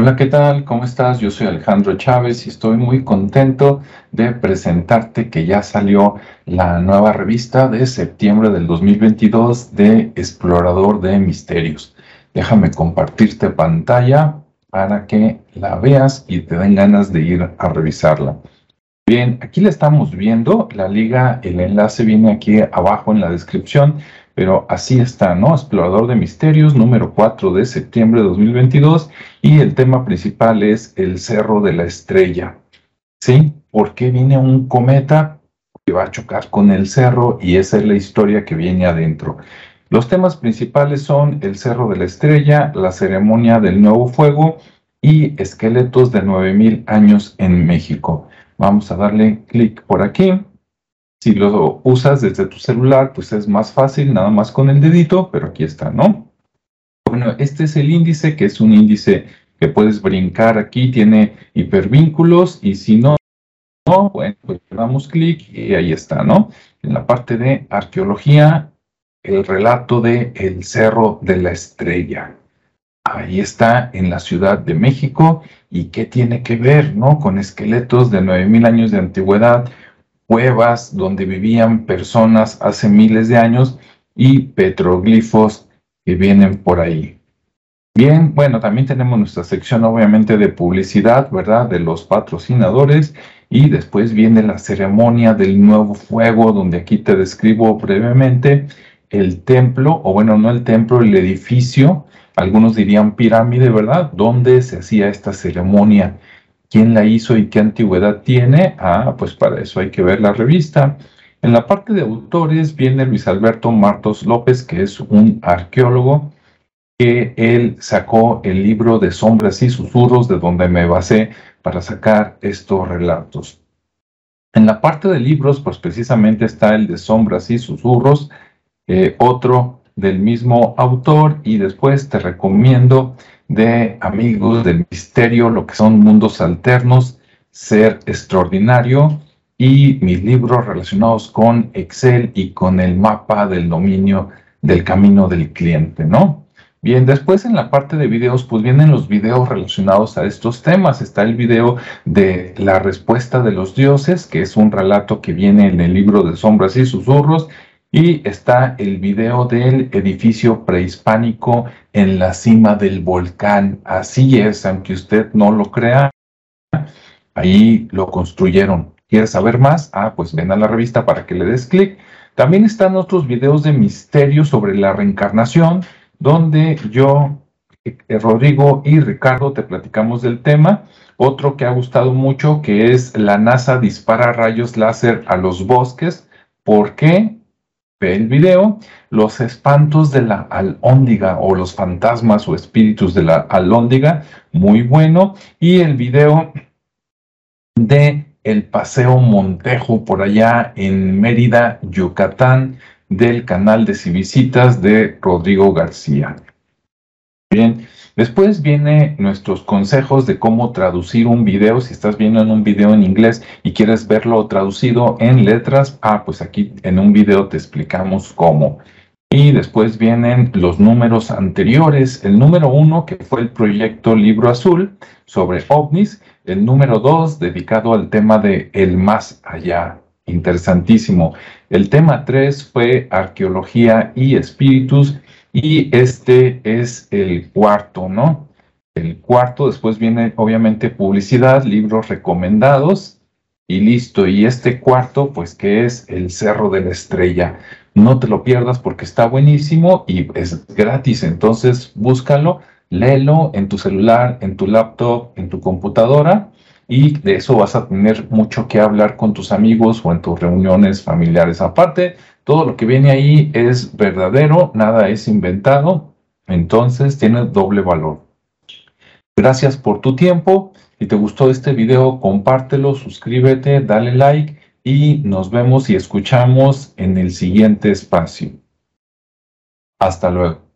Hola, ¿qué tal? ¿Cómo estás? Yo soy Alejandro Chávez y estoy muy contento de presentarte que ya salió la nueva revista de septiembre del 2022 de Explorador de Misterios. Déjame compartirte pantalla para que la veas y te den ganas de ir a revisarla. Bien, aquí la estamos viendo, la liga, el enlace viene aquí abajo en la descripción, pero así está, ¿no? Explorador de Misterios, número 4 de septiembre de 2022, y el tema principal es el Cerro de la Estrella. ¿Sí? ¿Por qué viene un cometa que va a chocar con el cerro? Y esa es la historia que viene adentro. Los temas principales son el Cerro de la Estrella, la ceremonia del nuevo fuego y esqueletos de 9000 años en México. Vamos a darle clic por aquí si lo usas desde tu celular, pues es más fácil, nada más con el dedito, pero aquí está, ¿no? Bueno, este es el índice, que es un índice que puedes brincar aquí, tiene hipervínculos, y si no, no bueno, pues damos clic y ahí está, ¿no? En la parte de arqueología, el relato de El Cerro de la Estrella. Ahí está en la Ciudad de México. ¿Y qué tiene que ver, no? Con esqueletos de 9000 años de antigüedad, cuevas donde vivían personas hace miles de años y petroglifos que vienen por ahí. Bien, bueno, también tenemos nuestra sección obviamente de publicidad, ¿verdad? De los patrocinadores y después viene la ceremonia del nuevo fuego, donde aquí te describo brevemente el templo, o bueno, no el templo, el edificio, algunos dirían pirámide, ¿verdad? Donde se hacía esta ceremonia quién la hizo y qué antigüedad tiene, ah, pues para eso hay que ver la revista. En la parte de autores viene Luis Alberto Martos López, que es un arqueólogo, que él sacó el libro de sombras y susurros, de donde me basé para sacar estos relatos. En la parte de libros, pues precisamente está el de sombras y susurros, eh, otro del mismo autor, y después te recomiendo de Amigos del Misterio, lo que son mundos alternos, Ser Extraordinario y mis libros relacionados con Excel y con el mapa del dominio del camino del cliente, ¿no? Bien, después en la parte de videos, pues vienen los videos relacionados a estos temas. Está el video de la respuesta de los dioses, que es un relato que viene en el libro de sombras y susurros, y está el video del edificio prehispánico en la cima del volcán. Así es, aunque usted no lo crea, ahí lo construyeron. ¿Quieres saber más? Ah, pues ven a la revista para que le des clic. También están otros videos de misterio sobre la reencarnación, donde yo, eh, Rodrigo y Ricardo te platicamos del tema. Otro que ha gustado mucho, que es la NASA dispara rayos láser a los bosques. ¿Por qué? Ve el video, los espantos de la alhóndiga o los fantasmas o espíritus de la alhóndiga, muy bueno, y el video de el paseo Montejo por allá en Mérida, Yucatán, del canal de Civisitas de Rodrigo García. Bien, Después viene nuestros consejos de cómo traducir un video. Si estás viendo en un video en inglés y quieres verlo traducido en letras, ah, pues aquí en un video te explicamos cómo. Y después vienen los números anteriores. El número uno, que fue el proyecto Libro Azul sobre ovnis. El número dos, dedicado al tema de el más allá. Interesantísimo. El tema tres fue arqueología y espíritus. Y este es el cuarto, ¿no? El cuarto, después viene obviamente publicidad, libros recomendados y listo. Y este cuarto, pues que es el Cerro de la Estrella. No te lo pierdas porque está buenísimo y es gratis. Entonces búscalo, léelo en tu celular, en tu laptop, en tu computadora y de eso vas a tener mucho que hablar con tus amigos o en tus reuniones familiares. Aparte, todo lo que viene ahí es verdadero, nada es inventado, entonces tiene doble valor. Gracias por tu tiempo. Si te gustó este video, compártelo, suscríbete, dale like y nos vemos y escuchamos en el siguiente espacio. Hasta luego.